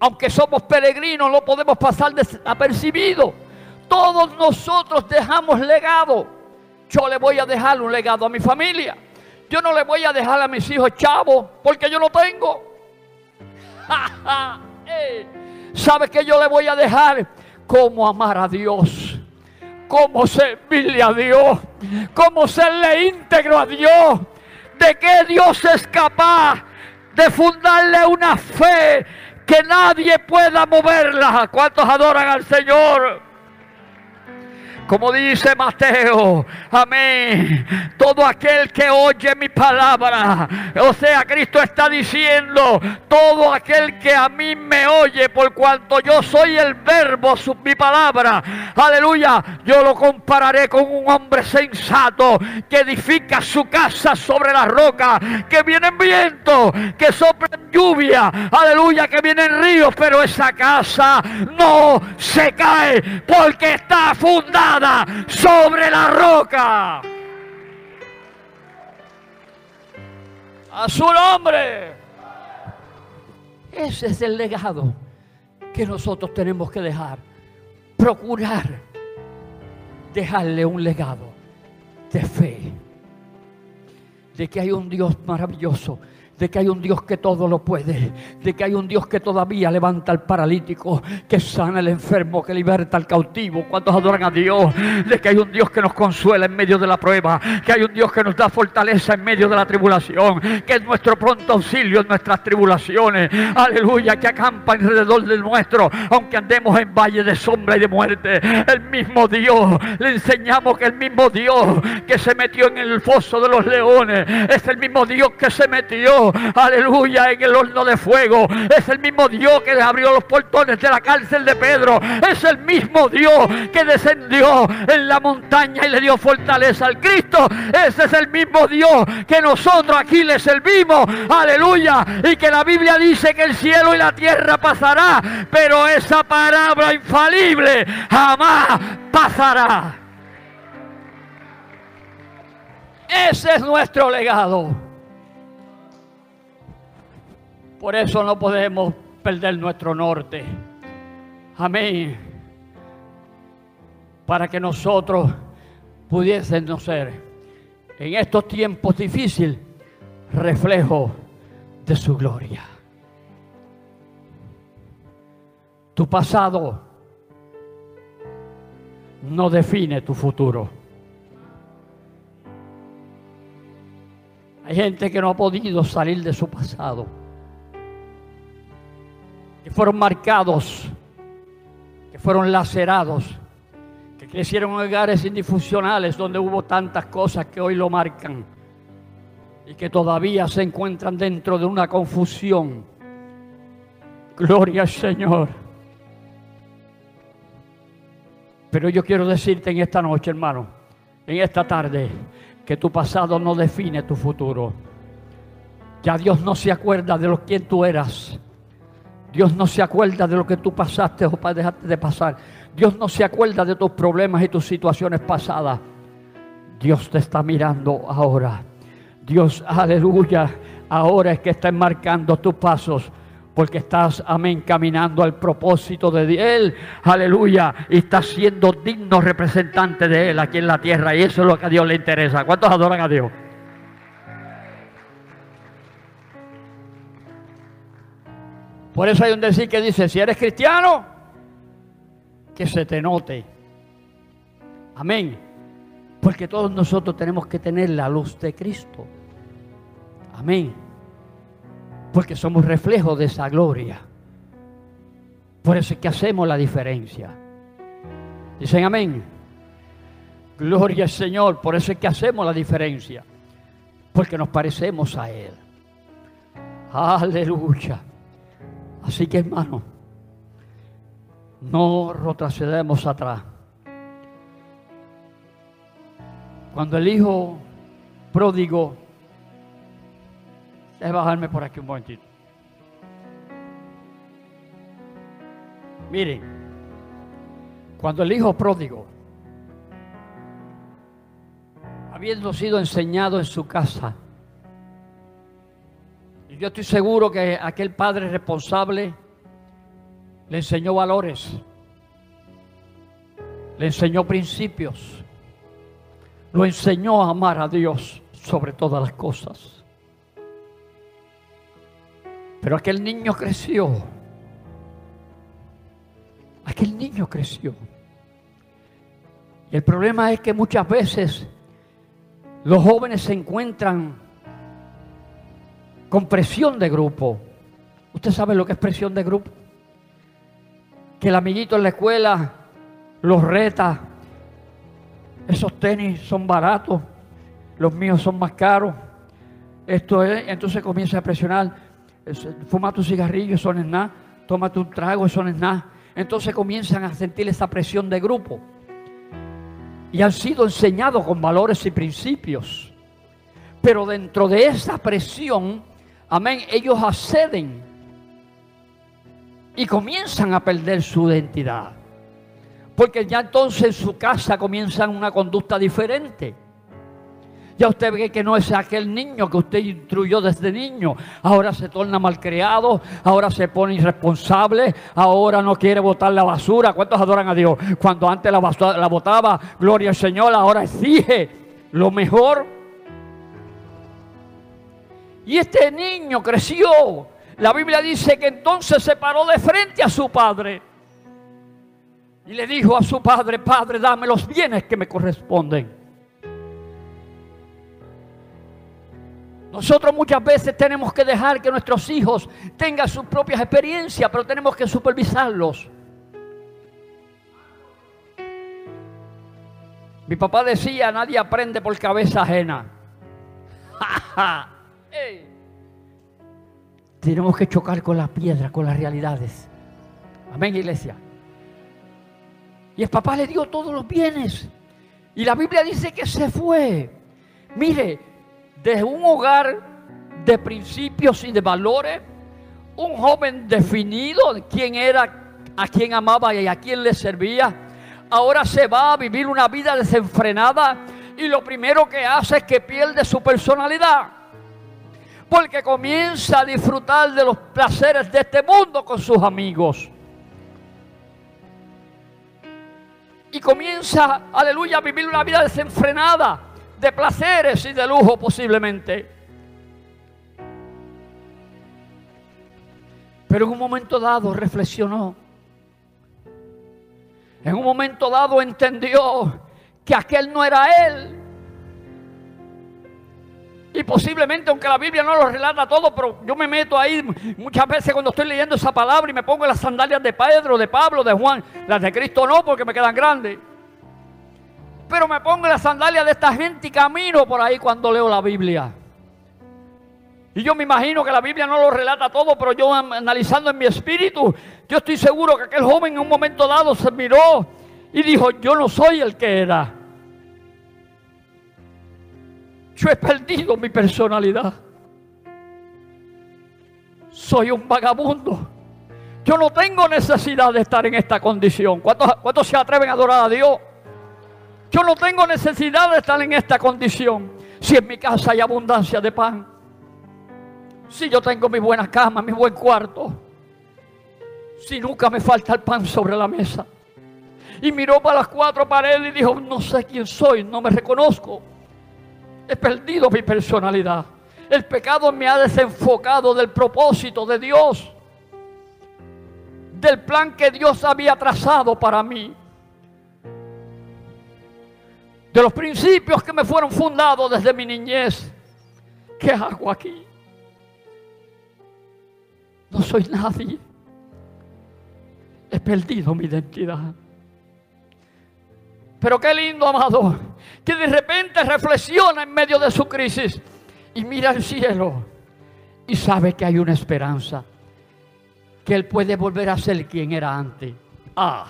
Speaker 1: Aunque somos peregrinos, no podemos pasar desapercibidos. Todos nosotros dejamos legado. Yo le voy a dejar un legado a mi familia. Yo no le voy a dejar a mis hijos chavos porque yo no tengo. ¿Sabe qué yo le voy a dejar? Cómo amar a Dios cómo servirle a Dios, cómo serle íntegro a Dios, de que Dios es capaz de fundarle una fe que nadie pueda moverla. ¿Cuántos adoran al Señor? Como dice Mateo, amén. Todo aquel que oye mi palabra, o sea, Cristo está diciendo, todo aquel que a mí me oye, por cuanto yo soy el verbo, su, mi palabra, aleluya, yo lo compararé con un hombre sensato que edifica su casa sobre la roca, que vienen viento, que soplan lluvia, aleluya, que vienen ríos, pero esa casa no se cae porque está fundada sobre la roca. A su nombre. Ese es el legado que nosotros tenemos que dejar. Procurar dejarle un legado de fe. De que hay un Dios maravilloso de que hay un Dios que todo lo puede, de que hay un Dios que todavía levanta al paralítico, que sana al enfermo, que liberta al cautivo. ¿Cuántos adoran a Dios? De que hay un Dios que nos consuela en medio de la prueba, que hay un Dios que nos da fortaleza en medio de la tribulación, que es nuestro pronto auxilio en nuestras tribulaciones. Aleluya, que acampa alrededor del nuestro, aunque andemos en valle de sombra y de muerte. El mismo Dios, le enseñamos que el mismo Dios que se metió en el foso de los leones, es el mismo Dios que se metió aleluya, en el horno de fuego. Es el mismo Dios que abrió los portones de la cárcel de Pedro. Es el mismo Dios que descendió en la montaña y le dio fortaleza al Cristo. Ese es el mismo Dios que nosotros aquí le servimos. Aleluya. Y que la Biblia dice que el cielo y la tierra pasará. Pero esa palabra infalible jamás pasará. Ese es nuestro legado. Por eso no podemos perder nuestro norte. Amén. Para que nosotros pudiésemos ser en estos tiempos difíciles reflejo de su gloria. Tu pasado no define tu futuro. Hay gente que no ha podido salir de su pasado que fueron marcados, que fueron lacerados, que crecieron en hogares indifusionales donde hubo tantas cosas que hoy lo marcan y que todavía se encuentran dentro de una confusión. Gloria al Señor. Pero yo quiero decirte en esta noche, hermano, en esta tarde, que tu pasado no define tu futuro. Ya Dios no se acuerda de lo quien tú eras. Dios no se acuerda de lo que tú pasaste o dejaste de pasar. Dios no se acuerda de tus problemas y tus situaciones pasadas. Dios te está mirando ahora. Dios, aleluya, ahora es que está enmarcando tus pasos. Porque estás, amén, caminando al propósito de Él. Aleluya. Y estás siendo digno representante de Él aquí en la tierra. Y eso es lo que a Dios le interesa. ¿Cuántos adoran a Dios? Por eso hay un decir que dice, si eres cristiano, que se te note. Amén. Porque todos nosotros tenemos que tener la luz de Cristo. Amén. porque somos reflejo de esa gloria. Por eso es que hacemos la diferencia. Dicen amén. Gloria al Señor, por eso es que hacemos la diferencia. Porque nos parecemos a Él. Aleluya. Así que hermano, no retrocedemos atrás. Cuando el hijo pródigo Déjame bajarme por aquí un momentito. Miren, cuando el hijo pródigo, habiendo sido enseñado en su casa, yo estoy seguro que aquel padre responsable le enseñó valores, le enseñó principios, lo enseñó a amar a Dios sobre todas las cosas. Pero aquel niño creció. Aquel niño creció. Y el problema es que muchas veces los jóvenes se encuentran con presión de grupo. ¿Usted sabe lo que es presión de grupo? Que el amiguito en la escuela los reta. Esos tenis son baratos, los míos son más caros. Esto es, entonces comienza a presionar fuma tu cigarrillo, eso no es nada, tómate un trago, eso no es nada. Entonces comienzan a sentir esa presión de grupo. Y han sido enseñados con valores y principios. Pero dentro de esa presión, amén, ellos acceden y comienzan a perder su identidad. Porque ya entonces en su casa comienzan una conducta diferente. Ya usted ve que no es aquel niño que usted instruyó desde niño. Ahora se torna malcriado, ahora se pone irresponsable, ahora no quiere botar la basura. ¿Cuántos adoran a Dios? Cuando antes la, basura, la botaba, gloria al Señor, ahora exige lo mejor. Y este niño creció. La Biblia dice que entonces se paró de frente a su padre. Y le dijo a su padre, Padre, dame los bienes que me corresponden. Nosotros muchas veces tenemos que dejar que nuestros hijos tengan sus propias experiencias, pero tenemos que supervisarlos. Mi papá decía, nadie aprende por cabeza ajena. Tenemos que chocar con las piedras, con las realidades. Amén, iglesia. Y el papá le dio todos los bienes. Y la Biblia dice que se fue. Mire, de un hogar de principios y de valores, un joven definido de quién era, a quién amaba y a quién le servía, ahora se va a vivir una vida desenfrenada y lo primero que hace es que pierde su personalidad. Porque comienza a disfrutar de los placeres de este mundo con sus amigos. Y comienza, aleluya, a vivir una vida desenfrenada de placeres y de lujo posiblemente. Pero en un momento dado reflexionó. En un momento dado entendió que aquel no era él. Y posiblemente, aunque la Biblia no lo relata todo, pero yo me meto ahí muchas veces cuando estoy leyendo esa palabra y me pongo las sandalias de Pedro, de Pablo, de Juan. Las de Cristo no, porque me quedan grandes. Pero me pongo la sandalia de esta gente y camino por ahí cuando leo la Biblia. Y yo me imagino que la Biblia no lo relata todo, pero yo analizando en mi espíritu, yo estoy seguro que aquel joven en un momento dado se miró y dijo, yo no soy el que era. Yo he perdido mi personalidad. Soy un vagabundo. Yo no tengo necesidad de estar en esta condición. ¿Cuántos, cuántos se atreven a adorar a Dios? Yo no tengo necesidad de estar en esta condición. Si en mi casa hay abundancia de pan. Si yo tengo mi buena cama, mi buen cuarto. Si nunca me falta el pan sobre la mesa. Y miró para las cuatro paredes y dijo, no sé quién soy, no me reconozco. He perdido mi personalidad. El pecado me ha desenfocado del propósito de Dios. Del plan que Dios había trazado para mí de los principios que me fueron fundados desde mi niñez. ¿Qué hago aquí? soy nadie. He perdido mi identidad. Pero qué lindo, amado, que de repente reflexiona en medio de su crisis y mira al cielo y sabe que hay una esperanza, que él puede volver a ser quien era antes. Ah,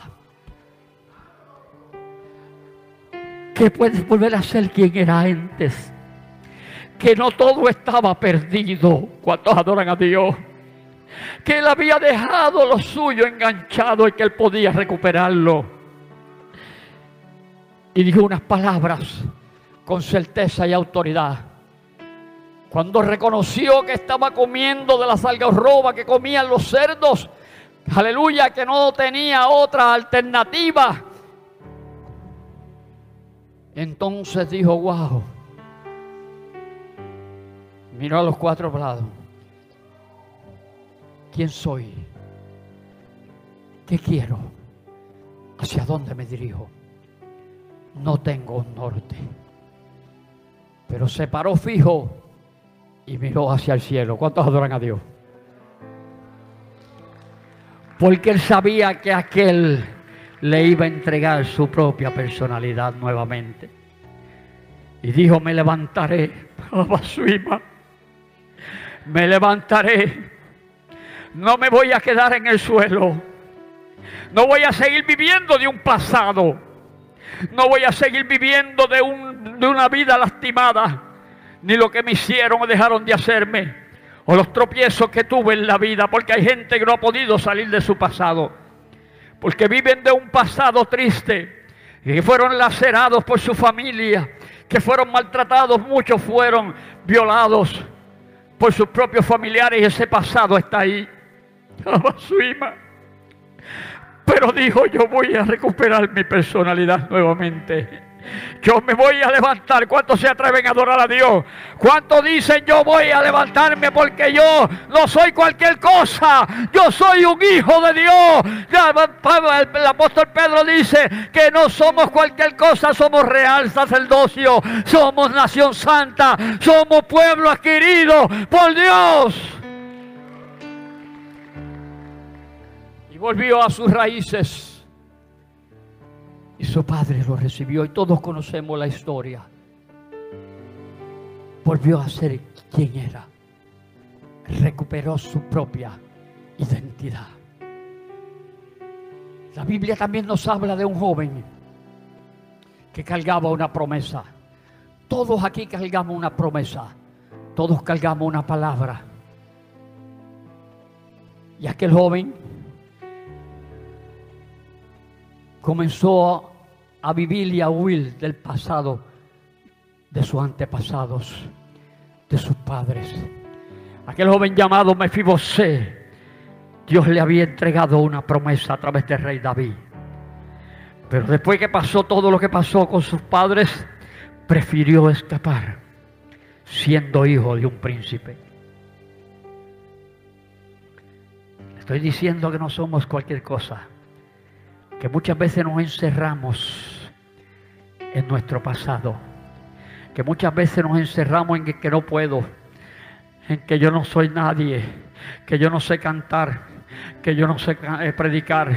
Speaker 1: que puede volver a ser quien era antes, que no todo estaba perdido. ¿Cuántos adoran a Dios? Que él había dejado lo suyo enganchado y que él podía recuperarlo y dijo unas palabras con certeza y autoridad. Cuando reconoció que estaba comiendo de las roba que comían los cerdos, aleluya, que no tenía otra alternativa. Entonces dijo, wow, miró a los cuatro lados. ¿Quién soy? ¿Qué quiero? ¿Hacia dónde me dirijo? No tengo un norte. Pero se paró fijo y miró hacia el cielo. ¿Cuántos adoran a Dios? Porque él sabía que aquel le iba a entregar su propia personalidad nuevamente. Y dijo, me levantaré, me levantaré. No me voy a quedar en el suelo. No voy a seguir viviendo de un pasado. No voy a seguir viviendo de, una vida lastimada, ni lo que me hicieron o dejaron de hacerme, o los tropiezos que tuve en la vida, porque hay gente que no ha podido salir de su pasado, porque viven de un pasado triste, y fueron lacerados por su familia, que fueron maltratados, muchos fueron violados por sus propios familiares y ese pasado está ahí. Pero dijo, yo voy a recuperar mi personalidad nuevamente. Yo me voy a levantar. ¿Cuántos se atreven a adorar a Dios? ¿Cuántos dicen yo voy a levantarme porque yo no soy cualquier cosa? Yo soy un hijo de Dios. El apóstol Pedro dice que no somos cualquier cosa, somos real sacerdocio, somos nación santa, somos pueblo adquirido por Dios. Volvió a sus raíces. Y su padre lo recibió y todos conocemos la historia. Volvió a ser quien era. Recuperó su propia identidad. La Biblia también nos habla de un joven que cargaba una promesa. Todos aquí cargamos una promesa. Todos cargamos una palabra. Y aquel joven comenzó a vivir y a huir del pasado de sus antepasados, de sus padres. Aquel joven llamado Mefibosé, Dios le había entregado una promesa a través del rey David. Pero después que pasó todo lo que pasó con sus padres, prefirió escapar, siendo hijo de un príncipe. Estoy diciendo que no somos cualquier cosa que muchas veces nos encerramos en nuestro pasado, que muchas veces nos encerramos en que, no puedo, en que yo no soy nadie, que yo no sé cantar, que yo no sé eh, predicar,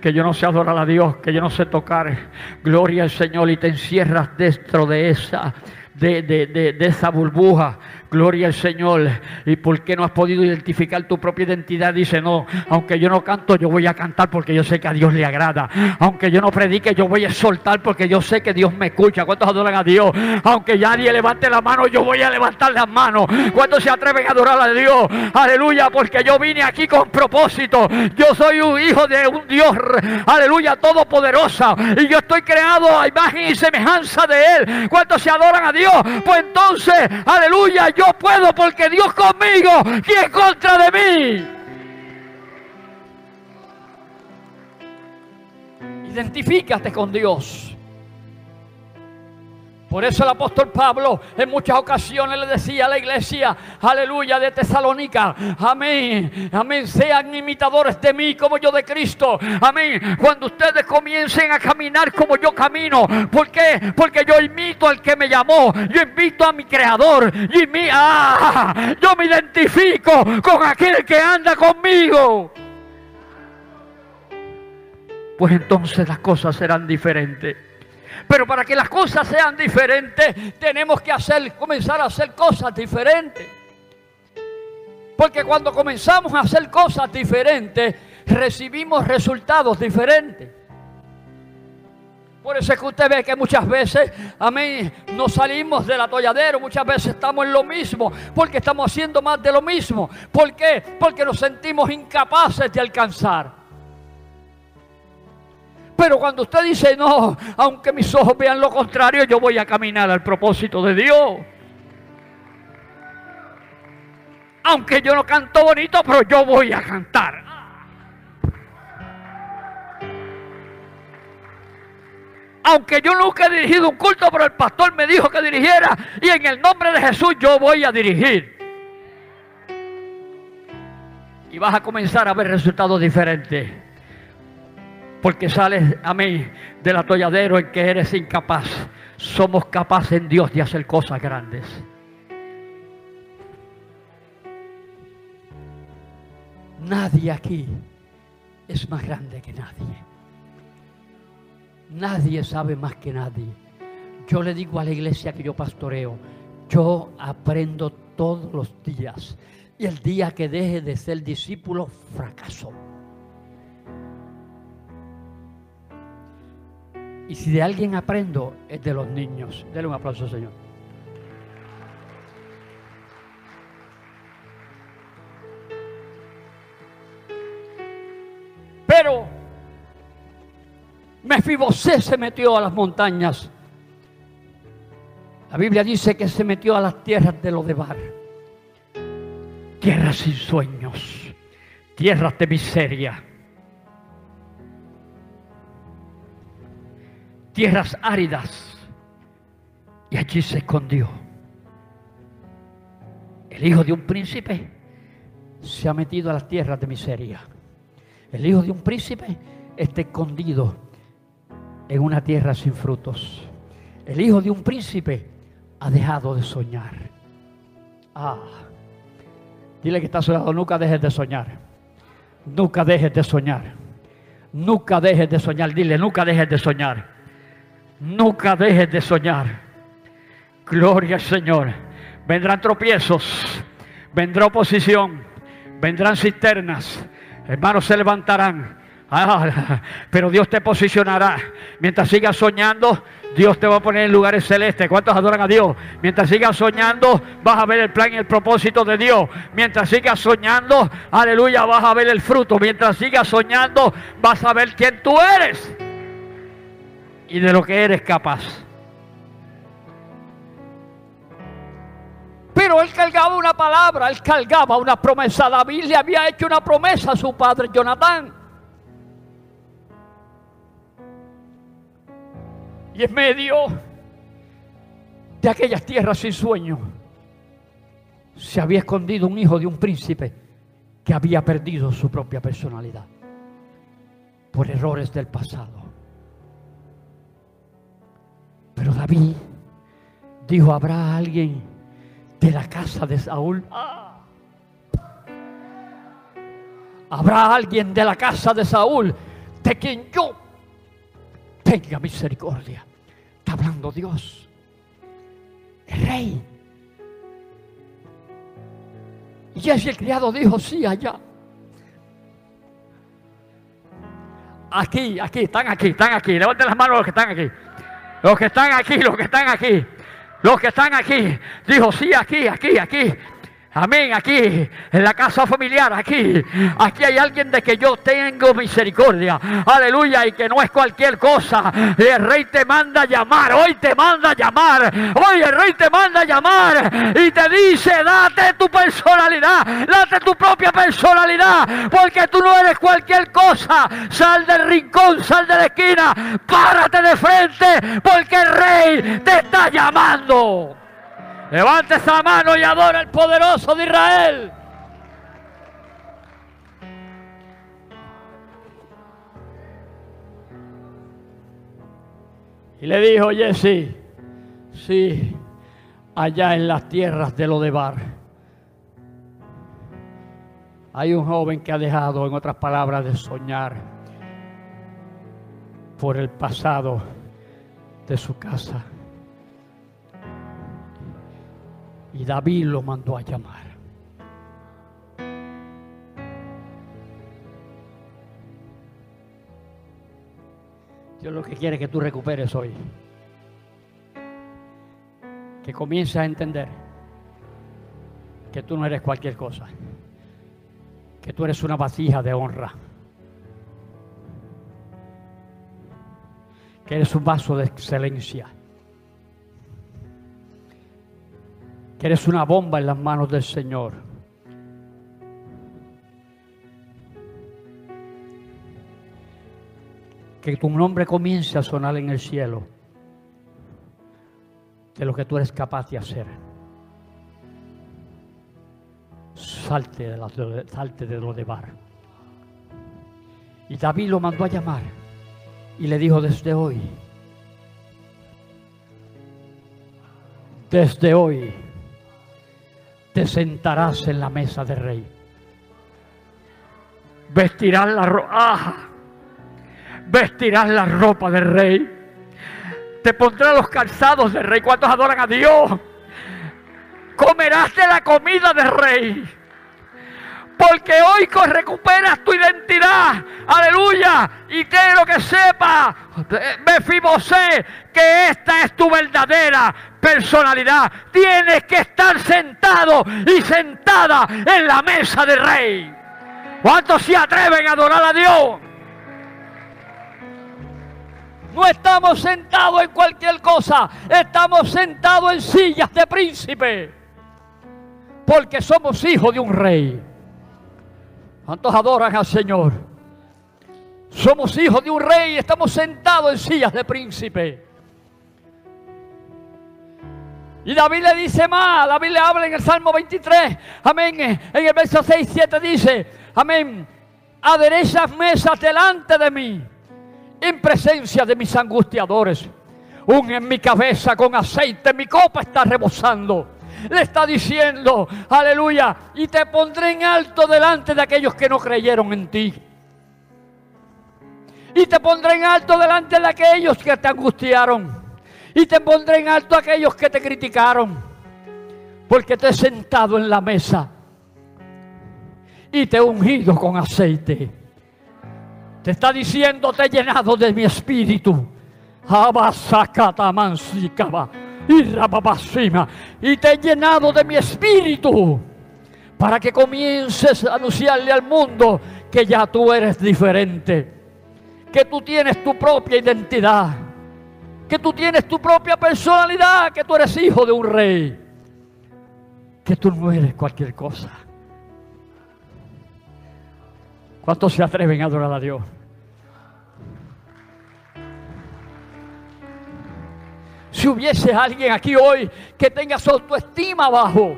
Speaker 1: que yo no sé adorar a Dios, que yo no sé tocar. Gloria al Señor y te encierras dentro de esa, de, de esa burbuja Gloria al Señor. ¿Y por qué no has podido identificar tu propia identidad? Dice, no, aunque yo no canto, yo voy a cantar porque yo sé que a Dios le agrada. Aunque yo no predique, yo voy a soltar porque yo sé que Dios me escucha. ¿Cuántos adoran a Dios? Aunque nadie levante la mano, yo voy a levantar las manos. ¿Cuántos se atreven a adorar a Dios? Aleluya, porque yo vine aquí con propósito. Yo soy un hijo de un Dios, aleluya, todopoderosa. Y yo estoy creado a imagen y semejanza de Él. ¿Cuántos se adoran a Dios? Pues entonces, aleluya, yo puedo porque Dios conmigo, ¿quién contra de mí? Identifícate con Dios. Por eso el apóstol Pablo en muchas ocasiones le decía a la iglesia, aleluya, de Tesalónica, amén, amén, sean imitadores de mí como yo de Cristo, amén. Cuando ustedes comiencen a caminar como yo camino, ¿por qué? Porque yo imito al que me llamó, yo invito a mi creador, y mi, ah, yo me identifico con aquel que anda conmigo. Pues entonces las cosas serán diferentes. Pero para que las cosas sean diferentes, tenemos que hacer, comenzar a hacer cosas diferentes. Porque cuando comenzamos a hacer cosas diferentes, recibimos resultados diferentes. Por eso es que usted ve que muchas veces, amén, nos salimos del atolladero, muchas veces estamos en lo mismo, porque estamos haciendo más de lo mismo. ¿Por qué? Porque nos sentimos incapaces de alcanzar. Pero cuando usted dice, no, aunque mis ojos vean lo contrario, yo voy a caminar al propósito de Dios. Aunque yo no canto bonito, pero yo voy a cantar. Aunque yo nunca he dirigido un culto, pero el pastor me dijo que dirigiera. Y en el nombre de Jesús yo voy a dirigir. Y vas a comenzar a ver resultados diferentes. Porque sales, amén, del atolladero en que eres incapaz. Somos capaces en Dios de hacer cosas grandes. Nadie aquí es más grande que nadie. Nadie sabe más que nadie. Yo le digo a la iglesia que yo pastoreo, yo aprendo todos los días. Y el día que deje de ser discípulo, fracaso. Y si de alguien aprendo, es de los niños. Denle un aplauso, Señor. Pero Mefibosé se metió a las montañas. La Biblia dice que se metió a las tierras de Lodebar. Tierras sin sueños, tierras de miseria tierras áridas. Y allí se escondió. El hijo de un príncipe se ha metido a las tierras de miseria. El hijo de un príncipe está escondido en una tierra sin frutos. El hijo de un príncipe ha dejado de soñar. Ah, dile que está soñando, nunca dejes de soñar. Nunca dejes de soñar. Nunca dejes de soñar. Dile, nunca dejes de soñar. Nunca dejes de soñar. Gloria al Señor. Vendrán tropiezos, vendrá oposición, vendrán cisternas. Hermanos se levantarán. Ah, pero Dios te posicionará. Mientras sigas soñando, Dios te va a poner en lugares celestes. ¿Cuántos adoran a Dios? Mientras sigas soñando, vas a ver el plan y el propósito de Dios. Mientras sigas soñando, aleluya, vas a ver el fruto. Mientras sigas soñando, vas a ver quién tú eres y de lo que eres capaz. Pero él cargaba una palabra, él cargaba una promesa. David le había hecho una promesa a su padre Jonatán. Y en medio de aquellas tierras sin sueño, se había escondido un hijo de un príncipe que había perdido su propia personalidad por errores del pasado. Pero David dijo, ¿habrá alguien de la casa de Saúl? ¿Habrá alguien de la casa de Saúl de quien yo tenga misericordia? Está hablando Dios. El rey. Y ese criado dijo, sí, allá. Aquí, aquí, están aquí, están aquí. Levanten las manos los que están aquí. Los que están aquí, los que están aquí, los que están aquí. Dijo, sí, aquí, aquí, aquí. Amén, aquí, en la casa familiar, aquí, aquí hay alguien de que yo tengo misericordia. Aleluya, y que no es cualquier cosa. El rey te manda a llamar, hoy te manda a llamar, hoy el rey te manda a llamar y te dice, date tu personalidad, date tu propia personalidad, porque tú no eres cualquier cosa. Sal del rincón, sal de la esquina, párate de frente, porque el rey te está llamando. Levante esa mano y adora al poderoso de Israel. Y le dijo Jesse, sí, allá en las tierras de Lodebar, hay un joven que ha dejado, en otras palabras, de soñar por el pasado de su casa. Y David lo mandó a llamar. Dios lo que quiere que tú recuperes hoy. Que comiences a entender que tú no eres cualquier cosa. Que tú eres una vasija de honra. Que eres un vaso de excelencia eres una bomba en las manos del Señor. Que tu nombre comience a sonar en el cielo de lo que tú eres capaz de hacer. Salte de, la, salte de lo de bar. Y David lo mandó a llamar y le dijo desde hoy, desde hoy, te sentarás en la mesa de rey. Vestirás la ropa. Ah, vestirás la ropa del rey. Te pondrás los calzados del rey. ¿Cuántos adoran a Dios? Comerás de la comida del rey. Porque hoy recuperas tu identidad. Aleluya. Y quiero que sepa, Mefibosé, que esta es tu verdadera personalidad. Tienes que estar sentado y sentada en la mesa del rey. ¿Cuántos se atreven a adorar a Dios? No estamos sentados en cualquier cosa, estamos sentados en sillas de príncipe, porque somos hijos de un rey. ¿Cuántos adoran al Señor? Somos hijos de un rey estamos sentados en sillas de príncipe. Y David le dice más, David le habla en el Salmo 23, amén, en el verso 6, 7 dice, amén, aderezas mesas delante de mí, en presencia de mis angustiadores, un en mi cabeza con aceite, mi copa está rebosando. Le está diciendo, aleluya, y te pondré en alto delante de aquellos que no creyeron en ti. Y te pondré en alto delante de aquellos que te angustiaron y te pondré en alto aquellos que te criticaron, porque te he sentado en la mesa y te he ungido con aceite. Te está diciendo, te he llenado de mi espíritu. Y te he llenado de mi espíritu para que comiences a anunciarle al mundo que ya tú eres diferente, que tú tienes tu propia identidad que tú tienes tu propia personalidad, que tú eres hijo de un rey, que tú no eres cualquier cosa. ¿Cuántos se atreven a adorar a Dios? Si hubiese alguien aquí hoy que tenga su autoestima bajo,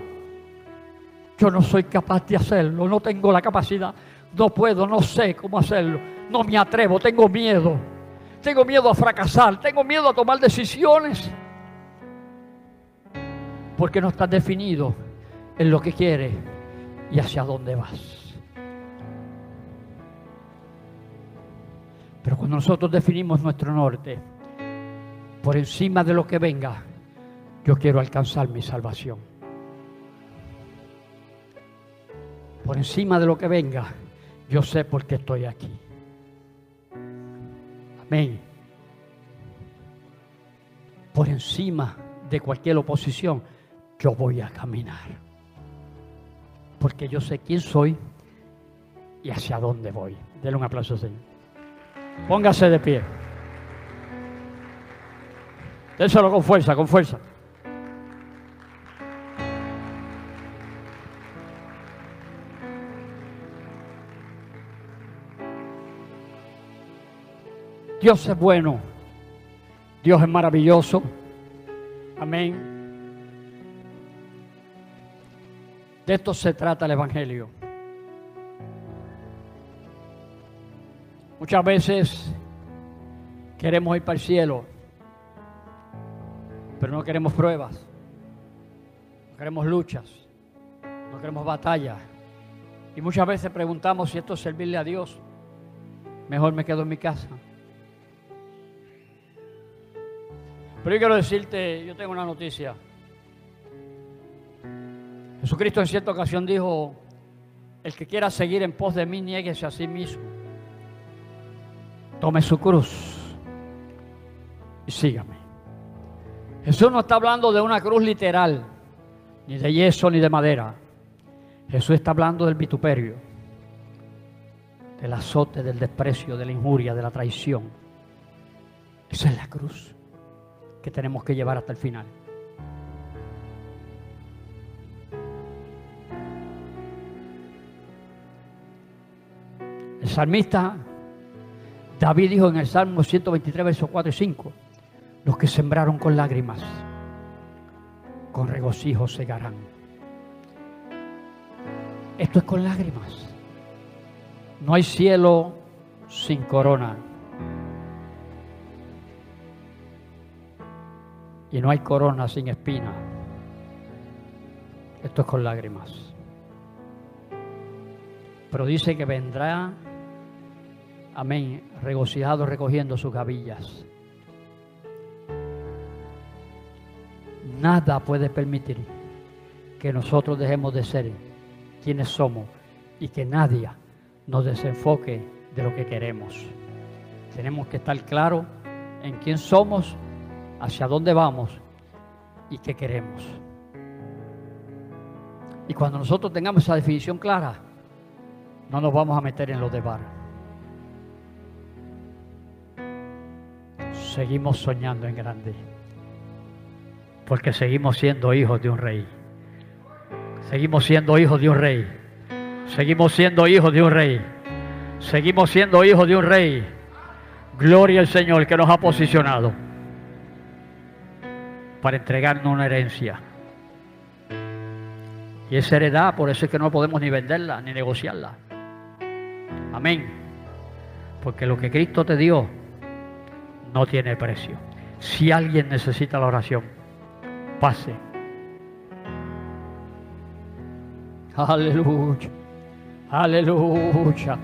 Speaker 1: yo no soy capaz de hacerlo, no tengo la capacidad, no puedo, no sé cómo hacerlo, no me atrevo, tengo miedo tengo miedo a fracasar, tengo miedo a tomar decisiones. Porque no estás definido en lo que quieres y hacia dónde vas. Pero cuando nosotros definimos nuestro norte, por encima de lo que venga, yo quiero alcanzar mi salvación. Por encima de lo que venga, yo sé por qué estoy aquí. Amén. Por encima de cualquier oposición, yo voy a caminar. porque yo sé quién soy y hacia dónde voy. Denle un aplauso, Señor. Póngase de pie. Déselo con fuerza, con fuerza. Dios es bueno. Dios es maravilloso. Amén. De esto se trata el Evangelio. Muchas veces queremos ir para el cielo, pero no queremos pruebas, no queremos luchas, no queremos batallas. Y muchas veces preguntamos si esto es servirle a Dios. Mejor me quedo en mi casa. Pero yo quiero decirte, yo tengo una noticia. Jesucristo en cierta ocasión dijo, el que quiera seguir en pos de mí, nieguese a sí mismo. Tome su cruz y sígame. Jesús no está hablando de una cruz literal, ni de yeso, ni de madera. Jesús está hablando del vituperio, del azote, del desprecio, de la injuria, de la traición. Esa es la cruz que tenemos que llevar hasta el final. El salmista David dijo en el Salmo 123, versos 4 y 5, los que sembraron con lágrimas, con regocijo segarán. Esto es con lágrimas. No hay cielo sin corona. Y no hay corona sin espina. Esto es con lágrimas. Pero dice que vendrá amén, regocijado recogiendo sus gavillas. Nada puede permitir que nosotros dejemos de ser quienes somos y que nadie nos desenfoque de lo que queremos. Tenemos que estar claros en quién somos, hacia dónde vamos y qué queremos. Y cuando nosotros tengamos esa definición clara, no nos vamos a meter en los de bar. seguimos soñando en grande. Porque seguimos siendo hijos de un rey. Seguimos siendo hijos de un rey. Seguimos siendo hijos de un rey. Seguimos siendo hijos de un rey. Gloria al Señor que nos ha posicionado para entregarnos una herencia. Y esa heredad, por eso es que no podemos ni venderla ni negociarla. Amén. Porque lo que Cristo te dio no tiene precio. Si alguien necesita la oración, pase. Aleluya. Aleluya.